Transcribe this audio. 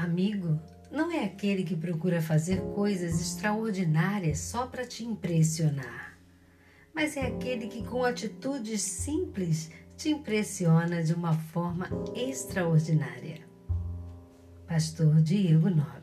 Amigo não é aquele que procura fazer coisas extraordinárias só para te impressionar, mas é aquele que, com atitudes simples, te impressiona de uma forma extraordinária. Pastor Diego Nobre